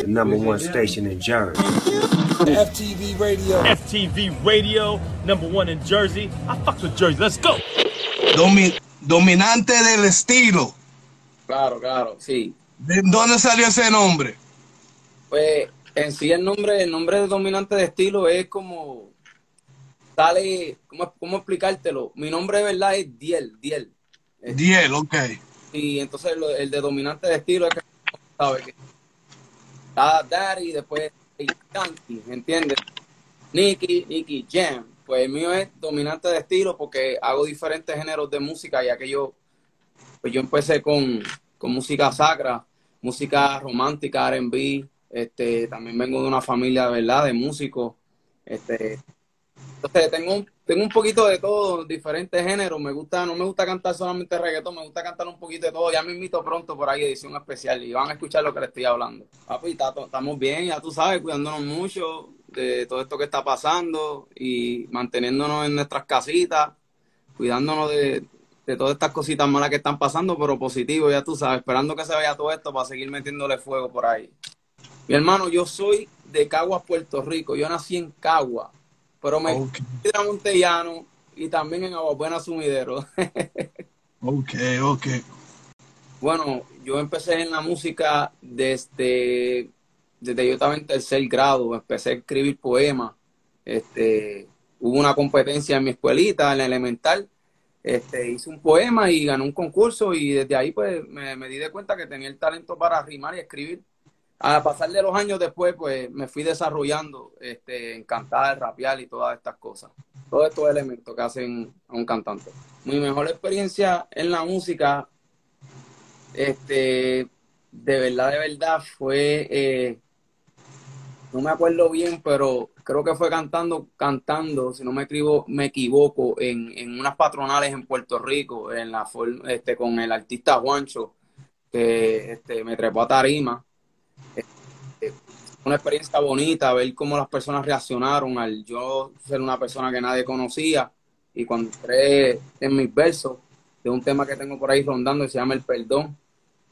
the number one station in Jersey. FTV Radio. FTV Radio, number one in Jersey. I fucks with Jersey. Let's go. Domi- dominante del estilo. Claro, claro, sí. ¿De dónde salió ese nombre? Pues en sí el nombre, el nombre de dominante de estilo es como sale, ¿cómo, cómo explicártelo? Mi nombre de verdad es Diel, Diel. Diel, ok. Y entonces lo- el de dominante de estilo es que sabe está Daddy, después Yankee, ¿me entiendes? Nicky, Nicky Jam. Pues el mío es dominante de estilo porque hago diferentes géneros de música, ya que yo, pues yo empecé con, con música sacra, música romántica, R&B, este, también vengo de una familia, verdad, de músicos, este, entonces tengo un, tengo un poquito de todo, diferentes géneros. Me gusta, no me gusta cantar solamente reggaetón, me gusta cantar un poquito de todo. Ya me invito pronto por ahí, edición especial, y van a escuchar lo que les estoy hablando. Papi, estamos bien, ya tú sabes, cuidándonos mucho de todo esto que está pasando y manteniéndonos en nuestras casitas, cuidándonos de, de todas estas cositas malas que están pasando, pero positivo, ya tú sabes, esperando que se vaya todo esto para seguir metiéndole fuego por ahí. Mi hermano, yo soy de Caguas, Puerto Rico. Yo nací en Caguas, pero me Ok, fui a Montellano y también en Aguabuena Sumidero. ok, ok. bueno, yo empecé en la música desde, desde yo estaba en tercer grado. Empecé a escribir poemas. Este, hubo una competencia en mi escuelita, en la elemental. Este, hice un poema y gané un concurso y desde ahí pues me, me di de cuenta que tenía el talento para rimar y escribir. A pasar de los años después, pues me fui desarrollando este, en cantar, rapear y todas estas cosas. Todos estos elementos que hacen a un cantante. Mi mejor experiencia en la música, este, de verdad, de verdad, fue, eh, no me acuerdo bien, pero creo que fue cantando, cantando, si no me equivoco, me equivoco en, en unas patronales en Puerto Rico, en la, este, con el artista Juancho, que este, me trepó a tarima una experiencia bonita, ver cómo las personas reaccionaron al yo ser una persona que nadie conocía. Y cuando entré en mis versos de un tema que tengo por ahí rondando que se llama El Perdón,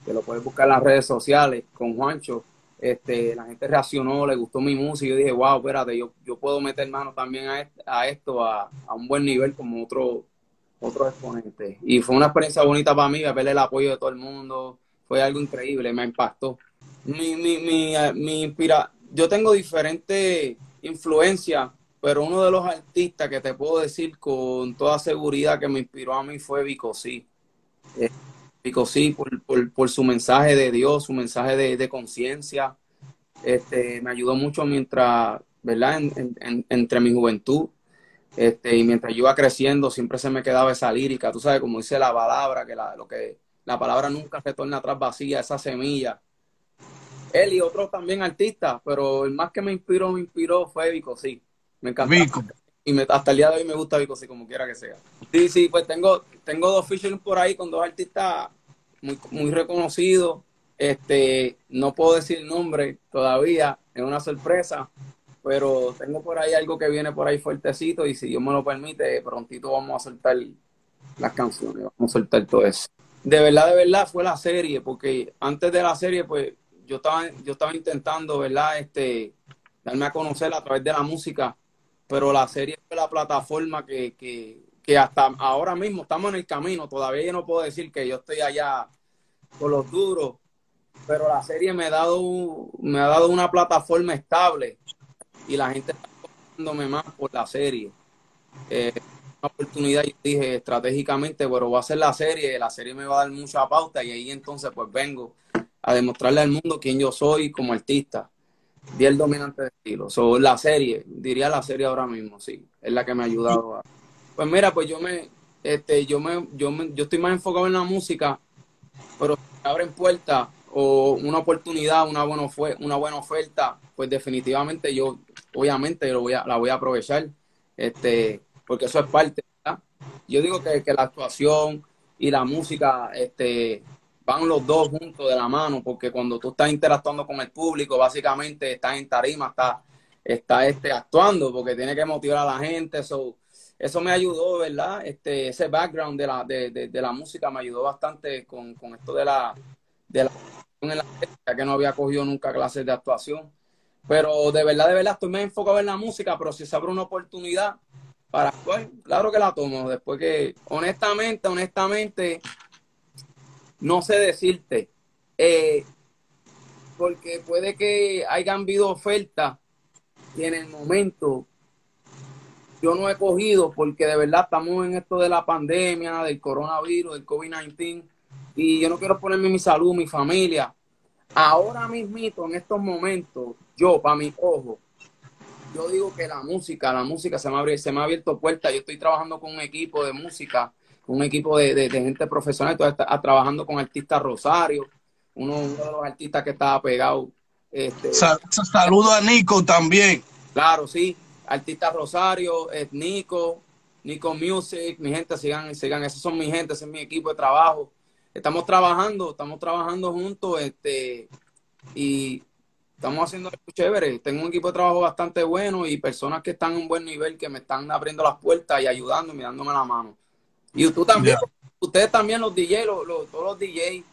que lo puedes buscar en las redes sociales con Juancho, este, la gente reaccionó, le gustó mi música y yo dije, wow, espérate, yo, yo puedo meter mano también a esto a, a un buen nivel como otro, otro exponente. Y fue una experiencia bonita para mí, ver el apoyo de todo el mundo, fue algo increíble, me impactó mi, mi, mi, eh, mi inspira yo tengo diferentes influencias, pero uno de los artistas que te puedo decir con toda seguridad que me inspiró a mí fue Vico Sí. Eh, Vico Sí, por, por, por su mensaje de Dios, su mensaje de, de conciencia. Este, me ayudó mucho mientras, ¿verdad? En- entre mi juventud. Este, y mientras yo iba creciendo, siempre se me quedaba esa lírica. Tú sabes, como dice la palabra, que la, lo que, la palabra nunca retorna atrás vacía, esa semilla él y otros también artistas, pero el más que me inspiró, me inspiró fue Vico, sí. Me encantó. Vico. Y me- hasta el día de hoy me gusta Vico, sí, como quiera que sea. Sí, sí, pues tengo, tengo dos featuring por ahí con dos artistas muy, muy reconocidos. Este, no puedo decir el nombre todavía, es una sorpresa, pero tengo por ahí algo que viene por ahí fuertecito y si Dios me lo permite, prontito vamos a soltar las canciones, vamos a soltar todo eso. De verdad, de verdad fue la serie, porque antes de la serie, pues yo estaba, yo estaba intentando, ¿verdad? Este, darme a conocer a través de la música, pero la serie fue la plataforma que, que, que hasta ahora mismo estamos en el camino. Todavía yo no puedo decir que yo estoy allá con los duros, pero la serie me ha dado, me ha dado una plataforma estable y la gente está conociéndome más por la serie. Eh, una oportunidad, yo dije estratégicamente, pero voy a hacer la serie, la serie me va a dar mucha pauta y ahí entonces pues vengo a demostrarle al mundo quién yo soy como artista. Y el dominante de estilo. So, la serie, diría la serie ahora mismo, sí, es la que me ha ayudado a... Pues mira, pues yo me, este, yo me, yo me, yo estoy más enfocado en la música, pero si abren puertas o una oportunidad, una buena, una buena oferta, pues definitivamente yo, obviamente, lo voy a, la voy a aprovechar, este, porque eso es parte. Yo digo que la actuación y la música, este, van los dos juntos de la mano, porque cuando tú estás interactuando con el público, básicamente estás en tarima, estás, estás este, actuando, porque tiene que motivar a la gente, eso, eso me ayudó, ¿verdad? Este, ese background de la, de, de la música me ayudó bastante con, con esto de la, de la en la ya que no había cogido nunca clases de actuación. Pero de verdad, de verdad, estoy más enfocado en la música, pero si se abre una oportunidad para actuar, claro que la tomo. Después que, honestamente, honestamente, no sé decirte. Eh, porque puede que hayan habido ofertas y en el momento yo no he cogido porque de verdad estamos en esto de la pandemia, del coronavirus, del COVID-19 y yo no quiero ponerme mi salud, mi familia. Ahora mismito, en estos momentos, yo, para mi ojo, yo digo que la música, la música se me, abre, se me ha abierto puertas. Yo estoy trabajando con un equipo de música, un equipo de, gente profesional, estoy trabajando con artistas Rosario, uno, de los artistas que estaba pegado. Este, saludo a Nico también. Claro, sí. Artista Rosario, es Nico, Nico Music, mi gente, sigan, sigan, esos son mi gente, ese es mi equipo de trabajo. Estamos trabajando, estamos trabajando juntos, este, y estamos haciendo algo chévere. Tengo un equipo de trabajo bastante bueno y personas que están en un buen nivel, que me están abriendo las puertas y ayudándome, dándome la mano. Y tú también, ustedes también, los DJs, todos los DJs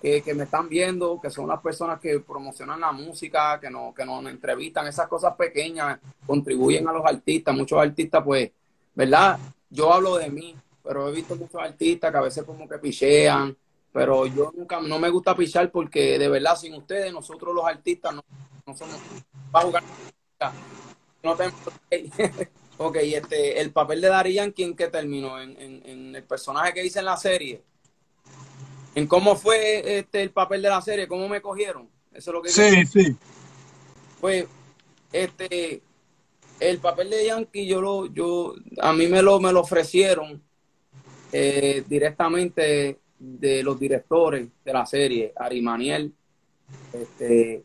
que, me están viendo, que son las personas que promocionan la música, que, no, que nos entrevistan, esas cosas pequeñas contribuyen a los artistas. Muchos artistas, pues, ¿verdad? Yo hablo de mí, pero he visto muchos artistas que a veces como que pichean, pero yo nunca, no me gusta pichar porque de verdad sin ustedes, nosotros los artistas no, somos para jugar. No tenemos... ok, este, el papel de Darían, ¿quién que terminó? En, en, en el personaje que hice en la serie en cómo fue este el papel de la serie, cómo me cogieron. Eso es lo que Sí, sí. Pues este el papel de Yankee yo lo yo a mí me lo me lo ofrecieron eh, directamente de los directores de la serie, Ari Maniel, este,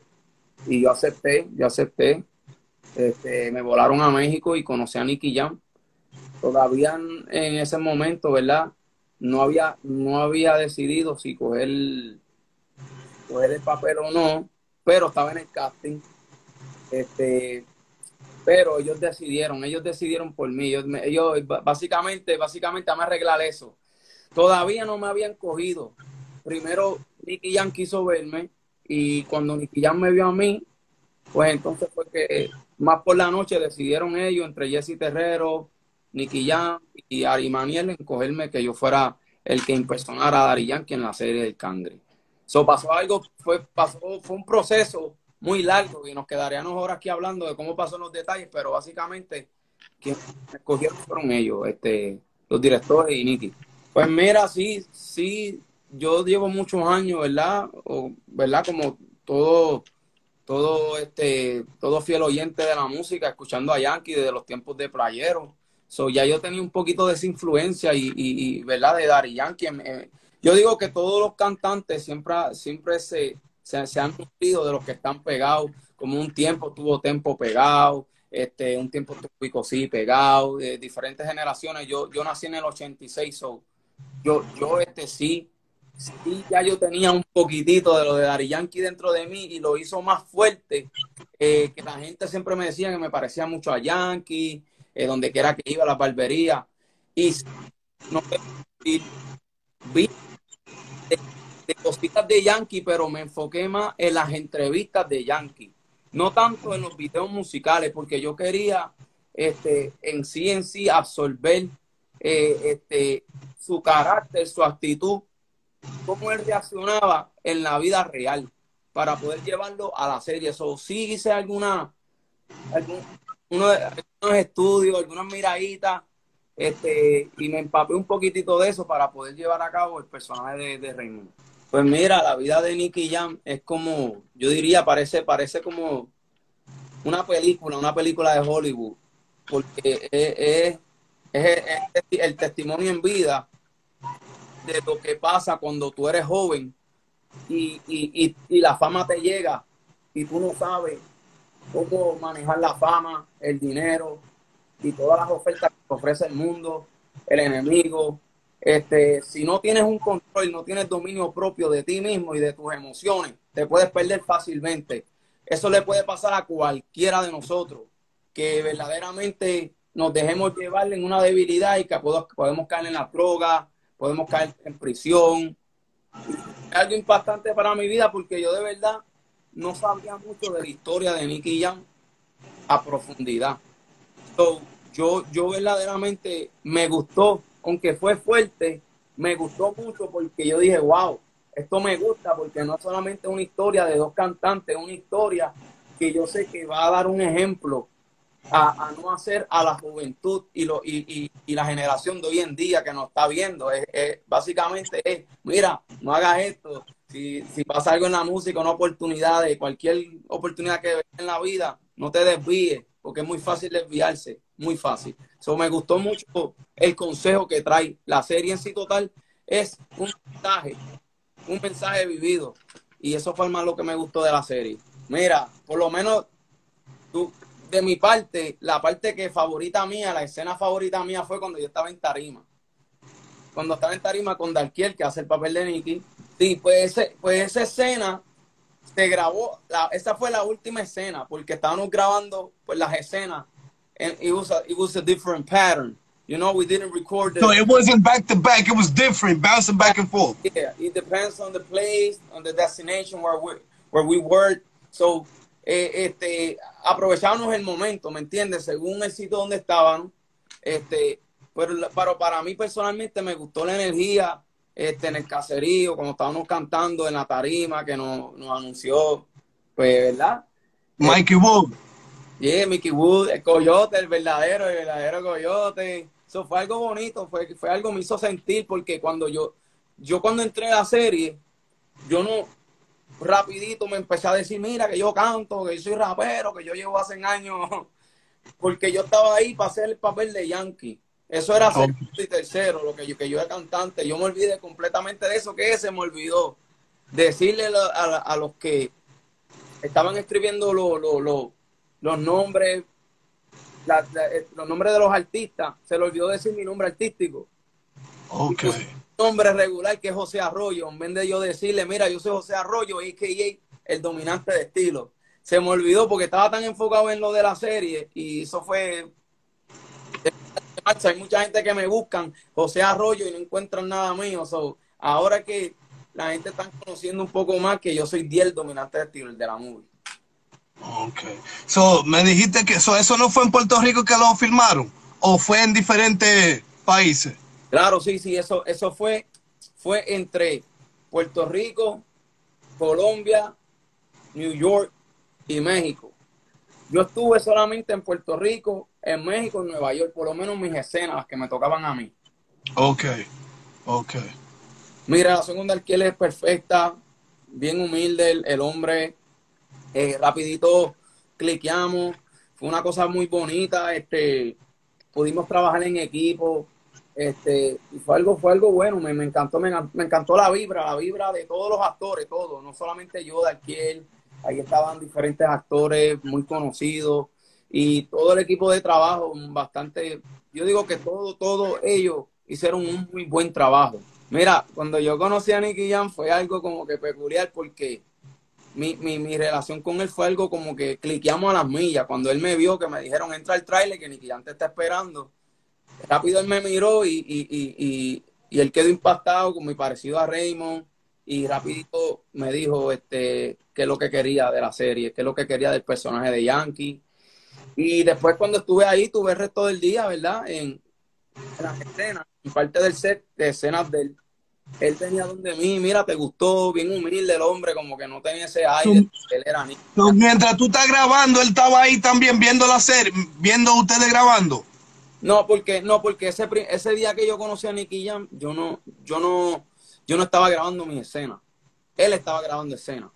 y yo acepté, yo acepté, este, me volaron a México y conocí a Nicky Jam. Todavía en ese momento, ¿verdad? no había, no había decidido si coger, coger el papel o no, pero estaba en el casting. Este, pero ellos decidieron, ellos decidieron por mí. Ellos, básicamente, básicamente a arreglar eso. Todavía no me habían cogido. Primero Nicky Jan quiso verme y cuando Nicky Jan me vio a mí, pues entonces fue que más por la noche decidieron ellos, entre Jesse Terrero, Nicky Jam y Ari Maniel en cogerme que yo fuera el que impersonara a Dari Yankee en la serie del Cangre. So, pasó algo, fue, pasó, fue un proceso muy largo y nos quedaríamos ahora aquí hablando de cómo pasó los detalles, pero básicamente quienes escogieron fueron ellos, este, los directores y Nicky. Pues mira, sí, sí, yo llevo muchos años, ¿verdad? O, ¿Verdad? Como todo, todo, este, todo fiel oyente de la música, escuchando a Yankee desde los tiempos de Playero So, ya yo tenía un poquito de esa influencia y, y, ¿verdad? De Dari Yankee. yo digo que todos los cantantes siempre, siempre se, se, han nutrido de los que están pegados. Como un tiempo tuvo Tempo pegado, este, un tiempo tuvo sí pegado, de diferentes generaciones. Yo, yo nací en el 86, so, yo, yo este sí, sí, ya yo tenía un poquitito de lo de Dari Yankee dentro de mí y lo hizo más fuerte, eh, que la gente siempre me decía que me parecía mucho a Yankee, eh, donde quiera que iba, a la barbería. Y no vi de, cositas de Yankee, pero me enfoqué más en las entrevistas de Yankee. No tanto en los videos musicales, porque yo quería este, en sí en sí absorber eh, este, su carácter, su actitud, cómo él reaccionaba en la vida real para poder llevarlo a la serie. Eso sí hice alguna, algún, unos, estudios, algunas miraditas, este, y me empapé un poquitito de eso para poder llevar a cabo el personaje de, de Raymond. Pues mira, la vida de Nicky Jam es como, yo diría, parece, parece como una película, una película de Hollywood, porque es, el testimonio en vida de lo que pasa cuando tú eres joven y, y, y la fama te llega y tú no sabes cómo manejar la fama, el dinero y todas las ofertas que te ofrece el mundo, el enemigo. Este, si no tienes un control, no tienes dominio propio de ti mismo y de tus emociones, te puedes perder fácilmente. Eso le puede pasar a cualquiera de nosotros, que verdaderamente nos dejemos llevar en una debilidad y que podemos caer en la droga, podemos caer en prisión, Es algo impactante para mi vida porque yo de verdad no sabía mucho de la historia de Nicky Jam a profundidad. So, yo, yo verdaderamente me gustó, aunque fue fuerte, me gustó mucho porque yo dije, wow, esto me gusta porque no solamente es una historia de dos cantantes, es una historia que yo sé que va a dar un ejemplo a, no hacer a la juventud y, lo, y, y, la generación de hoy en día que nos está viendo. Es, básicamente es, mira, no hagas esto. Si, si pasa algo en la música, una oportunidad, de cualquier oportunidad que en la vida, no te desvíes, porque es muy fácil desviarse, muy fácil. So, me gustó mucho el consejo que trae. La serie en sí total es un mensaje, un mensaje vivido. Y eso fue más lo que me gustó de la serie. Mira, por lo menos tú, de mi parte, la parte que favorita mía, la escena favorita mía fue cuando yo estaba en Tarima. Cuando estaba en Tarima con Darkiel, que hace el papel de Nicky. Sí, pues, ese, pues esa escena se grabó, la, esa fue la última escena, porque estábamos grabando pues, las escenas. And it was, a, it was a different pattern. You know, we didn't record. The, So it wasn't back to back. It was different, bouncing back and forth. Yeah, it depends on the place, on the destination where we, where we were. So, eh, este, aprovechábamos el momento, ¿me entiendes? Según el sitio donde estaban. Este, pero, pero para mí personalmente me gustó la energía este, en el caserío, cuando estábamos cantando en la tarima que nos, nos anunció, pues, ¿verdad? Mikey Wood. Yeah, Mickey Wood, el coyote, el verdadero, el verdadero coyote. Eso fue algo bonito, fue, fue algo que me hizo sentir porque cuando yo, yo cuando entré a la serie, yo no, rapidito me empecé a decir, mira, que yo canto, que yo soy rapero, que yo llevo hace años, porque yo estaba ahí para hacer el papel de Yankee. Eso era segundo y tercero, lo que yo, que yo era cantante. Yo me olvidé completamente de eso, que se me olvidó. Decirle a, a, a los que estaban escribiendo lo, lo, lo, los nombres, la, la, los nombres de los artistas, se le olvidó decir mi nombre artístico. Ok. Nombre regular que es José Arroyo, en vez de yo decirle, mira, yo soy José Arroyo, a.k.a. el dominante de estilo. Se me olvidó porque estaba tan enfocado en lo de la serie y eso fue... Hay mucha gente que me buscan José Arroyo y no encuentran nada mío. So, ahora que la gente está conociendo un poco más que yo soy Diel, dominante de estilo, el de la movie. So, me dijiste que so, eso no fue en Puerto Rico que lo filmaron o fue en diferentes países. Claro, sí, sí, eso, eso fue, fue entre Puerto Rico, Colombia, New York y México. Yo estuve solamente en Puerto Rico, en México, en Nueva York, por lo menos mis escenas, las que me tocaban a mí. Ok, ok. Mira, la segunda alquiler es perfecta, bien humilde el, el hombre, eh, rapidito cliqueamos, fue una cosa muy bonita, este, pudimos trabajar en equipo, este, y fue algo, fue algo bueno, me, me encantó, me, me, encantó la vibra, la vibra de todos los actores, todos, no solamente yo, Darkiel, ahí estaban diferentes actores muy conocidos y todo el equipo de trabajo, bastante, yo digo que todo, todos ellos hicieron un muy buen trabajo. Mira, cuando yo conocí a Nicky Jam fue algo como que peculiar porque mi, mi, mi, relación con él fue algo como que cliqueamos a las millas. Cuando él me vio, que me dijeron entra al trailer, que Nicky Jam te está esperando. Rápido él me miró y, y, y, y, él quedó impactado, como muy parecido a Raymond. Y rapidito me dijo este, qué es lo que quería de la serie, qué es lo que quería del personaje de Yankee. Y después cuando estuve ahí, tuve el resto del día, ¿verdad? En, en las escenas, en parte del set, de escenas de él él tenía donde mí, mira, te gustó, bien humilde el hombre, como que no tenía ese aire, él era niño. tú, mientras tú estás grabando, él estaba ahí también viendo la serie, viendo ustedes grabando. No, porque, no, porque ese, ese día que yo conocí a Nicky Jam, yo no, yo no, yo no estaba grabando mi escena. Él estaba grabando escena.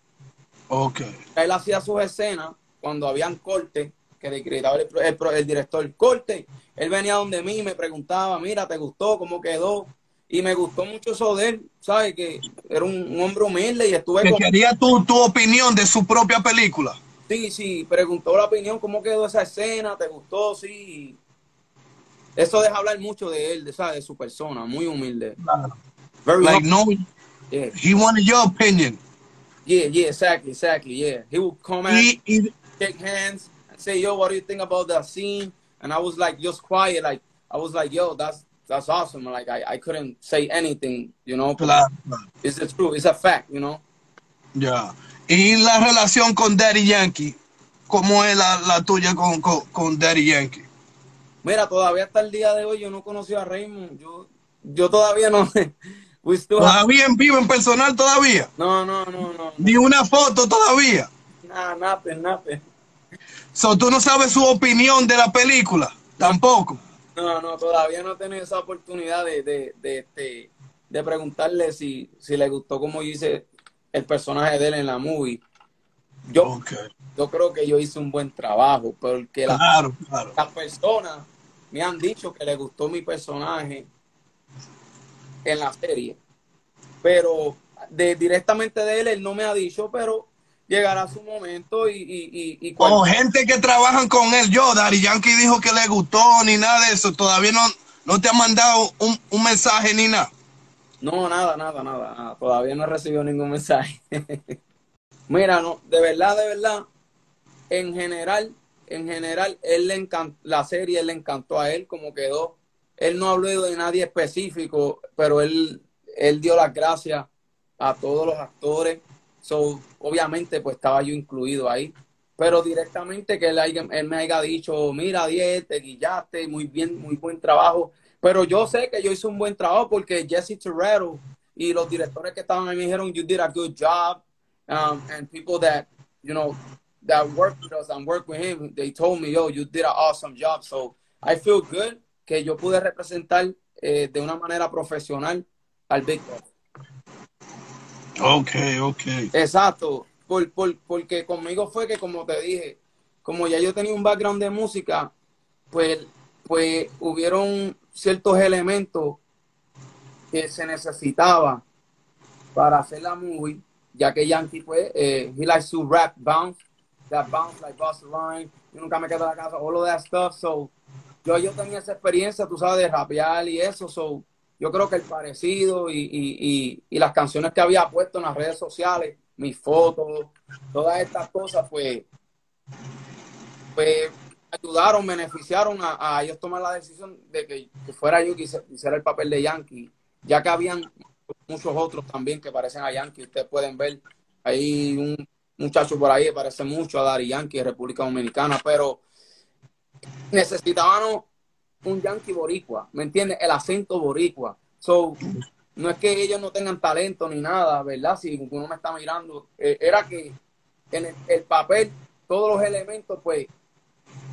Ok. Él hacía sus escenas cuando habían cortes, que gritaba el, el, el director, corte. Él venía donde mí y me preguntaba, mira, ¿te gustó? ¿Cómo quedó? y me gustó mucho eso de él, ¿sabes? Que era un, un hombre humilde y estuve que con... quería tu, tu opinión de su propia película. Sí, sí, preguntó la opinión, cómo quedó esa escena, ¿te gustó? Sí. Eso deja hablar mucho de él, de, ¿sabes? De su persona, muy humilde. Claro. Very like, humble. no, yeah. he wanted your opinion. Yeah, yeah, exactly, exactly, yeah. He would come out, he, he, shake hands, and say, yo, what do you think about that scene? And I was like, just quiet, like, I was like, yo, that's that's awesome. Like I, I couldn't say anything, you know. Claro. It's the truth. It's a fact, you know. Ya. Y la relación con Daddy Yankee, ¿cómo es la, la tuya con, con, con Daddy Yankee? Mira, todavía hasta el día de hoy yo no conocí a Raymond. Yo, yo todavía no. ¿Todavía en vivo, en personal todavía? no, no, no, no. Ni una foto todavía. Nah, nothing, nothing. So, tú no sabes su opinión de la película, tampoco. No, no, todavía no he tenido esa oportunidad de, de, de, de, de preguntarle si, si le gustó como hice el personaje de él en la movie. Yo, Ok. Yo creo que yo hice un buen trabajo, porque la- Claro, claro. las personas me han dicho que le gustó mi personaje en la serie. Pero de, directamente de él, él no me ha dicho, pero llegará su momento y, y, y, y cual- O gente que trabajan con él. Yo, Daddy Yankee dijo que le gustó ni nada de eso. Todavía no, no te ha mandado un, un mensaje ni nada. No, nada, nada, nada, nada. Todavía no he recibido ningún mensaje. Mira, no, de verdad, de verdad, en general, en general, él le encantó, la serie le encantó a él como quedó. Él no habló de nadie específico, pero él, él dio las gracias a todos los actores. So, obviamente, pues estaba yo incluido ahí. Pero directamente que él, me haya dicho, mira, 10, te guillaste, muy bien, muy buen trabajo. Pero yo sé que yo hice un buen trabajo porque Jesse Torero y los directores que estaban ahí me dijeron, you did a good job. Um, and people that, you know, that work with us and work with him, they told me, yo, you did an awesome job. So I feel good que yo pude representar eh, de una manera profesional al Big Boss. Ok, ok. Exacto, por, por- porque conmigo fue que, como te dije, como ya yo tenía un background de música, pues, pues hubieron ciertos elementos que se necesitaba para hacer la movie, ya que Yankee, pues, eh, he likes to rap bounce, that bounce like Busta Rhymes, yo nunca me quedo en la casa, all of that stuff, so, yo, yo tenía esa experiencia, tú sabes, de rapear y eso, so, yo creo que el parecido y, y, y, y las canciones que había puesto en las redes sociales, mis fotos, todas estas cosas, pues, pues ayudaron, beneficiaron a, a ellos tomar la decisión de que, que fuera yo que hiciera el papel de Yankee, ya que habían muchos otros también que parecen a Yankee, ustedes pueden ver, hay un muchacho por ahí parece mucho a Dari Yankee República Dominicana, pero necesitábamos un Yankee boricua, ¿me entiendes? El acento boricua. So, no es que ellos no tengan talento ni nada, ¿verdad? Si uno me está mirando, eh, era que en el, el papel, todos los elementos, pues,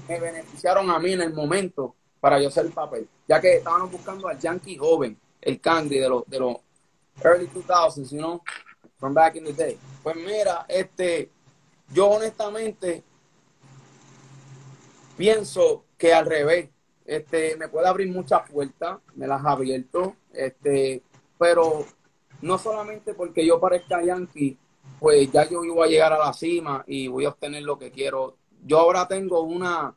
me beneficiaron a mí en el momento para yo hacer el papel, ya que estaban buscando al Yankee joven, el Candy de los, de los early 2000s, you know, from back in the day. Pues mira, este, yo honestamente pienso que al revés, este, me puede abrir muchas puertas, me las ha abierto, este, pero no solamente porque yo parezca Yankee, pues ya yo voy a llegar a la cima y voy a obtener lo que quiero. Yo ahora tengo una,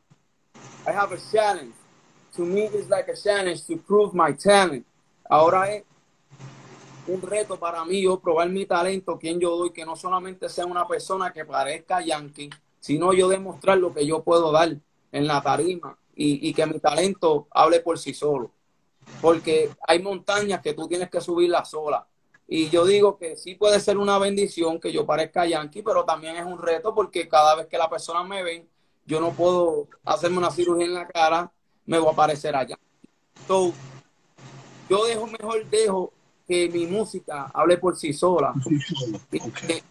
I have a challenge. To me, it's like a challenge to prove my talent. Ahora es un reto para mí yo probar mi talento, quien yo doy, que no solamente sea una persona que parezca Yankee, sino yo demostrar lo que yo puedo dar en la tarima y, y que mi talento hable por sí solo. Porque hay montañas que tú tienes que subirlas sola. Y yo digo que sí puede ser una bendición que yo parezca Yankee, pero también es un reto porque cada vez que la persona me ve, yo no puedo hacerme una cirugía en la cara, me voy a parecer a Yankee. So, yo dejo mejor dejo que mi música hable por sí sola. Y Ok. que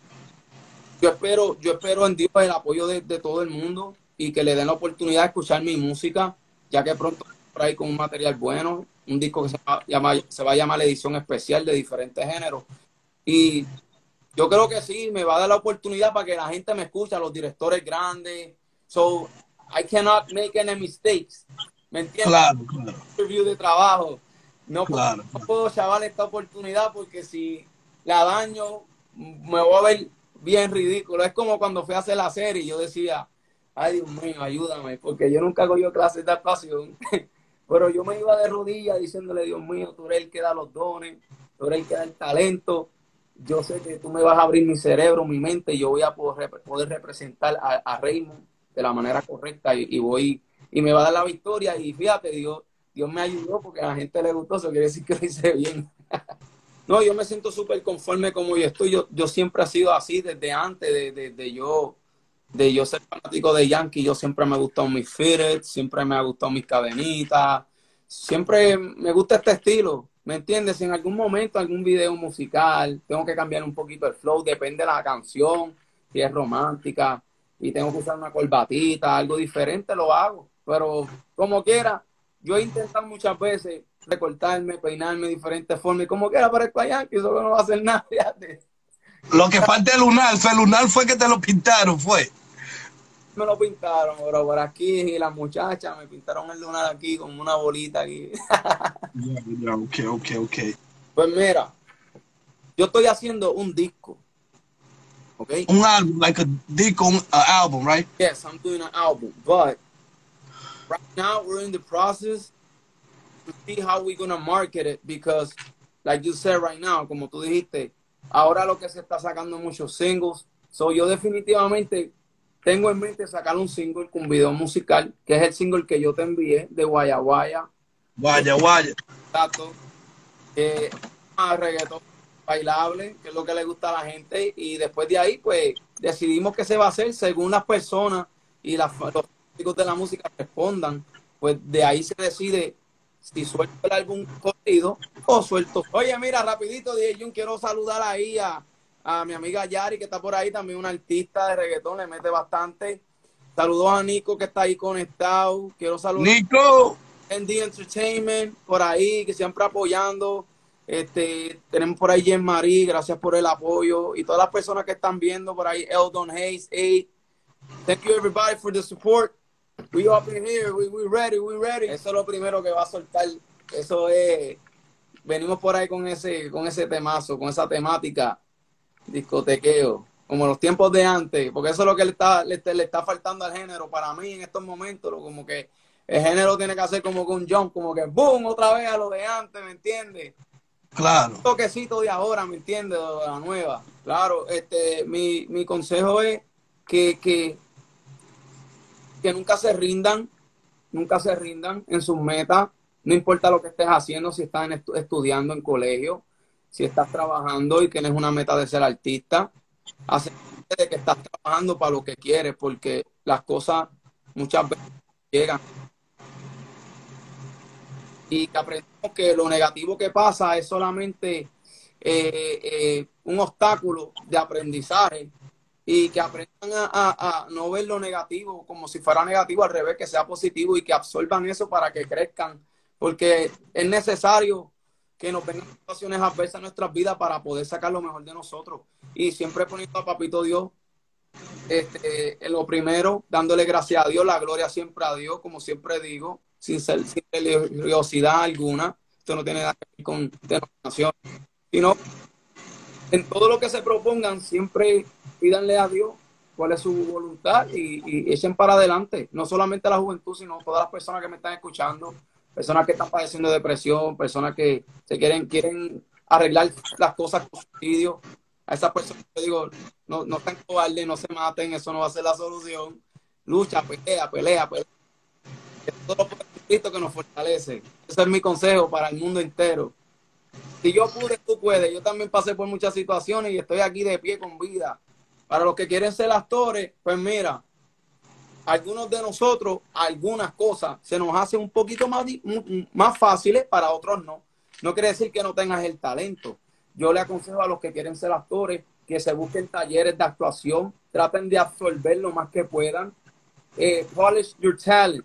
Yo espero, yo espero en Dios el apoyo de, de todo el mundo y que le den la oportunidad de escuchar mi música, ya que pronto por ahí con un material bueno, un disco que se va, a llamar- se va a llamar la edición especial de diferentes géneros. Y yo creo que sí, me va a dar la oportunidad para que la gente me escuche, los directores grandes. So, I cannot make any mistakes. ¿Me entiendes? Claro, claro. interview de trabajo. No, puedo- Claro. no puedo chaval esta oportunidad porque si la daño, me voy a ver bien ridículo. Es como cuando fui a hacer la serie y yo decía, ay Dios mío, ayúdame, porque yo nunca hago yo clases de actuación. Pero yo me iba de rodillas diciéndole, Dios mío, tú eres el que da los dones, tú eres el que da el talento. Yo sé que tú me vas a abrir mi cerebro, mi mente, y yo voy a poder, poder representar a, a Raymond de la manera correcta y, y voy y me va a dar la victoria. Y fíjate, Dios, Dios me ayudó porque a la gente le gustó, eso quiere decir que lo hice bien. no, yo me siento súper conforme como yo estoy. Yo, yo siempre he sido así desde antes de, de, de yo de yo ser fanático de Yankee. Yo siempre me ha gustado mis fitteds, siempre me ha gustado mis cadenitas. Siempre me gusta este estilo. ¿Me entiendes? Si en algún momento, algún video musical, tengo que cambiar un poquito el flow, depende de la canción, si es romántica, y tengo que usar una corbatita, algo diferente, lo hago. Pero como quiera, yo he intentado muchas veces recortarme, peinarme de diferentes formas, y como quiera parezco a Yankee, solo no va a hacer nada, fíjate. Lo que falta es lunar, fue lunar fue que te lo pintaron, fue. Me lo pintaron, bro, por aquí, y las muchachas me pintaron el lunar aquí con una bolita aquí. Ya, ya, ok, ok, ok. Pues mira, yo estoy haciendo un disco. ¿Ok? Un álbum, like a disco, un album, right? Yes, I'm doing an album, but right now we're in the process to see how we're gonna market it because, like you said right now, como tú dijiste, ahora lo que se está sacando muchos singles. So yo definitivamente tengo en mente sacar un single con video musical, que es el single que yo te envié de Guaya Guaya, vaya. Tato, eh, a reggaetón bailable, que es lo que le gusta a la gente, y después de ahí, pues, decidimos que se va a hacer según las personas y las, los de la música respondan, pues de ahí se decide si suelto el álbum corrido o suelto. Oye, mira, rapidito, DJ Jun, quiero saludar ahí a, a mi amiga Yari, que está por ahí, también una artista de reggaetón, le mete bastante. Saludos a Nico, que está ahí conectado. Quiero saludar Nico, ND Entertainment, por ahí, que siempre apoyando. Este, tenemos por ahí Jen Marie, gracias por el apoyo. Y todas las personas que están viendo por ahí, Eldon Hayes, 8. Thank you everybody for the support. We up in here, we, we ready, we ready. Eso es lo primero que va a soltar. Eso es, venimos por ahí con ese, con ese temazo, con esa temática, discotequeo, como los tiempos de antes, porque eso es lo que le está, le, le está faltando al género para mí en estos momentos, lo- como que el género tiene que hacer como que un jump, como que boom, otra vez a lo de antes, ¿me entiendes? claro. Un toquecito de ahora, ¿me entiendes? De la nueva. Claro, este, mi, mi consejo es que, que, que nunca se rindan, nunca se rindan en sus metas, no importa lo que estés haciendo, si estás estudiando en colegio, si estás trabajando y tienes una meta de ser artista, asegúrate de que estás trabajando para lo que quieres, porque las cosas muchas veces llegan. Y que aprendamos que lo negativo que pasa es solamente eh, eh, un obstáculo de aprendizaje y que aprendan a, a- a no ver lo negativo como si fuera negativo, al revés, que sea positivo y que absorban eso para que crezcan, porque es necesario que nos vengan situaciones adversas en nuestras vidas para poder sacar lo mejor de nosotros. Y siempre poniendo a Papito Dios este, lo primero, dándole gracias a Dios, la gloria siempre a Dios, como siempre digo, sin, ser, sin religiosidad alguna. Esto no tiene nada que ver con denominación, sino en todo lo que se propongan, siempre pídanle a Dios cuál es su voluntad y, y echen para adelante. No solamente la juventud, sino todas las personas que me están escuchando, personas que están padeciendo depresión, personas que se quieren, quieren arreglar las cosas con suicidio. A esas personas yo digo, no, no están cobardes, no se maten, eso no va a ser la solución. Lucha, pelea, pelea, pelea. Es todo Cristo que nos fortalece. Ese es mi consejo para el mundo entero. Si yo pude, tú puedes. Yo también pasé por muchas situaciones y estoy aquí de pie con vida. Para los que quieren ser actores, pues mira, algunos de nosotros, algunas cosas se nos hacen un poquito más, más fáciles, para otros no. No quiere decir que no tengas el talento. Yo le aconsejo a los que quieren ser actores que se busquen talleres de actuación, traten de absorber lo más que puedan. Eh, polish your talent.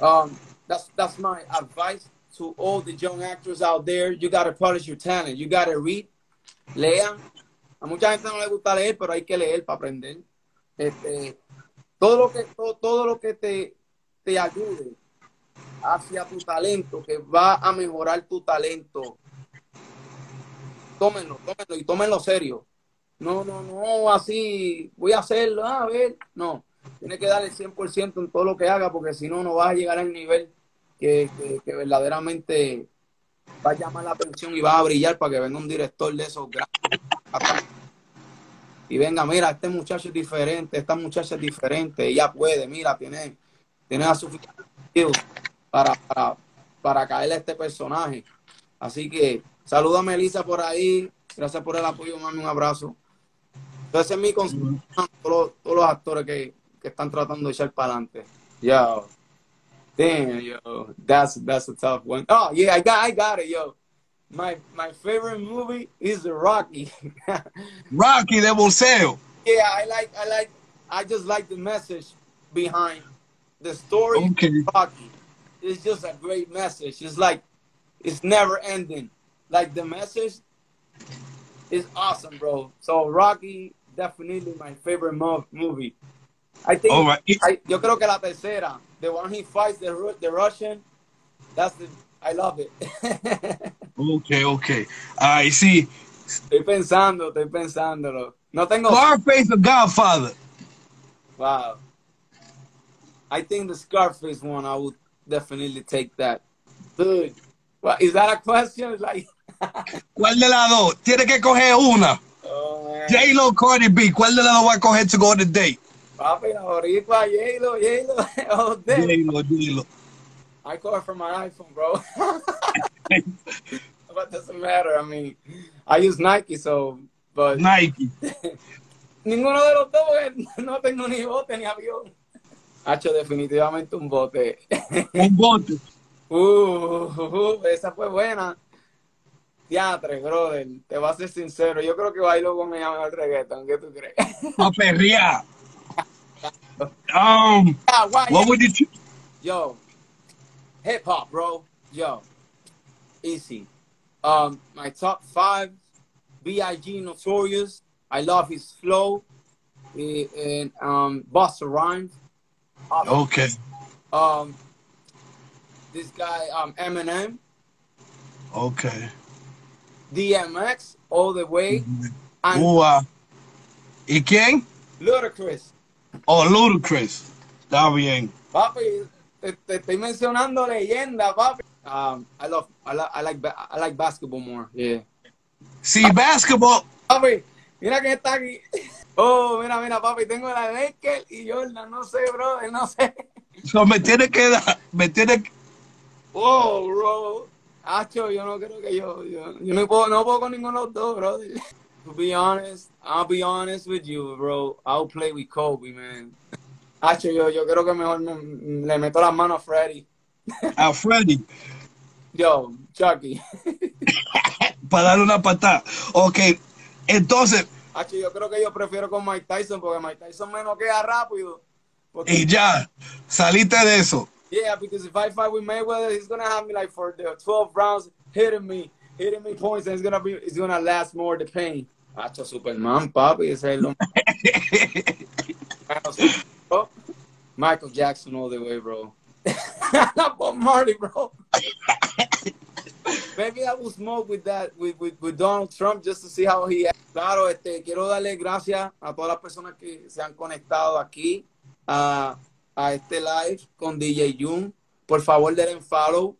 Um, that's that's my advice to all the young actors out there. You gotta polish your talent. You gotta read. Lean. A mucha gente no le gusta leer, pero hay que leer para aprender. Este, todo lo que todo, todo lo que te, te ayude hacia tu talento, que va a mejorar tu talento. Tómenlo, tómenlo y tómenlo serio. No, no, no, así voy a hacerlo, a ver, no. Tienes que dar el 100% en todo lo que haga, porque si no, no vas a llegar al nivel que, que, que verdaderamente va a llamar la atención y va a brillar para que venga un director de esos grandes. Y venga, mira, este muchacho es diferente, esta muchacha es diferente, ella puede, mira, tiene, tiene la suficiente para, para, para caerle a este personaje. Así que saluda a Melissa por ahí. Gracias por el apoyo, mami. Un abrazo. Entonces, es mi consejo a todos, todos los actores que, que están tratando de echar para adelante. Yo, damn, yo, that's that's a tough one. Oh yeah, I got I got it, yo. My my favorite movie is Rocky. Rocky de sell. yeah, I like I like I just like the message behind the story. of Okay. Rocky. It's just a great message. It's like it's never ending. Like the message is awesome, bro. So Rocky definitely my favorite mo- movie. I think All right. I, yo creo que la tercera, the one he fights the the Russian, that's the I love it. Okay, okay. Ay, sí. estoy pensando, estoy pensándolo. No tengo Scarface the Godfather. Wow. I think the Scarface one, I would definitely take that. Dude, what, is that a question? Like, ¿Cuál de las dos? Tiene que coger una. oh. J-Lo, Cardi B. ¿Cuál de las dos va a coger to go on the date? Papi, la boricua, all day. J-Lo, J-Lo. I call from my iPhone, bro. but doesn't matter. I mean, I use Nike, so, but Nike. ninguno de los dos, porque no tengo ni bote ni avión. Hacho, definitivamente un bote. Un bote. Uh, uh, uh, esa fue buena. Teatre, brother. Te voy a ser sincero. Yo creo que bailo con ella mejor reggaeton. ¿Qué tú crees? A perrear. Um, what would you... Yo, hip hop, bro. Yo, easy. Um, my top five: Big Notorious. I love his flow. And um, Busta Rhymes. Okay. Um, this guy, um, Eminem, Okay. DMX, all the way, and Ua. ¿Y quién? Ludacris. Oh, Ludacris. Está bien. Papi, te, te estoy mencionando leyenda, papi. Um, I love, I, li- I like, I like basketball more. Yeah. Sí, basketball. Papi, mira que está aquí. Oh, mira, mira, papi, tengo la Lakers y Jordan, no sé, bro, no sé. So me tiene que dar, me tiene que... Oh, bro. Hacho, yo no creo que yo, yo, yo no puedo, no puedo con ninguno de los dos, bro. To be honest, I'll be honest with you, bro. I'll play with Kobe, man. Hacho, yo, yo creo que mejor me- le meto las manos a Freddy. a Freddy Yo, Chucky. para darle una patada. Ok, entonces, Hacho, yo creo que yo prefiero con Mike Tyson porque Mike Tyson me noquea rápido. Porque, y ya, saliste de eso. yeah, because if I fight with Mayweather, he's gonna have me like for the 12 rounds hitting me, hitting me points, and it's gonna be, it's gonna last more the pain. Hacho, Superman, papi, ese es lo Michael Jackson all the way, bro. Bob Marley, bro. Maybe I will smoke with that, with, with, with Donald Trump just to see how he acts. Claro, este, quiero darle gracias a todas las personas que se han conectado aquí a, a este live con DJ Jun. Por favor, denle follow.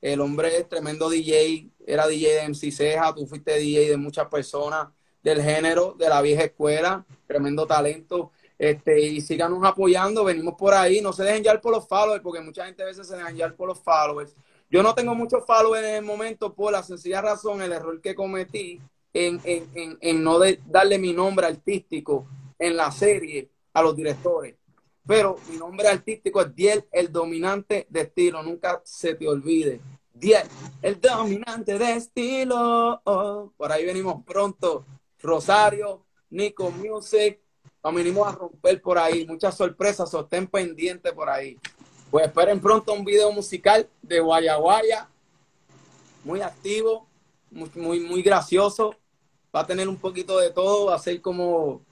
El hombre es tremendo DJ, era DJ de MC Ceja, tú fuiste DJ de muchas personas del género, de la vieja escuela, tremendo talento. Este, y síganos apoyando, venimos por ahí, no se dejen llevar por los followers, porque mucha gente a veces se dejan llevar por los followers. Yo no tengo muchos followers en el momento por la sencilla razón, el error que cometí en, en, en, en no darle mi nombre artístico en la serie a los directores. Pero mi nombre artístico es Diel, el dominante de estilo, nunca se te olvide. Diel, el dominante de estilo. Por ahí venimos pronto. Rosario, Nico Music, nos venimos a romper por ahí. Muchas sorpresas, sostén pendiente por ahí. Pues esperen pronto un video musical de Guayaguaya, muy activo, muy, muy, muy gracioso. Va a tener un poquito de todo, va a ser como.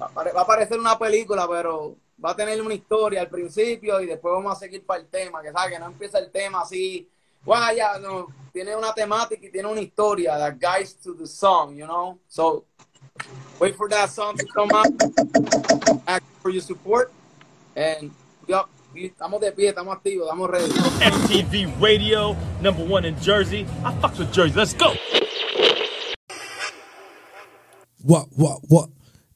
Va a parecer una película, pero va a tener una historia al principio y después vamos a seguir para el tema. Que sabe que no empieza el tema así. Guaya, no. Tiene una temática y tiene una historia that guides to the song, you know? So, wait for that song to come out. Ask for your support. And, yup, y estamos de pie, estamos activos, estamos ready. MTV Radio, number one in Jersey. I fucks with Jersey. Let's go. What, what, what?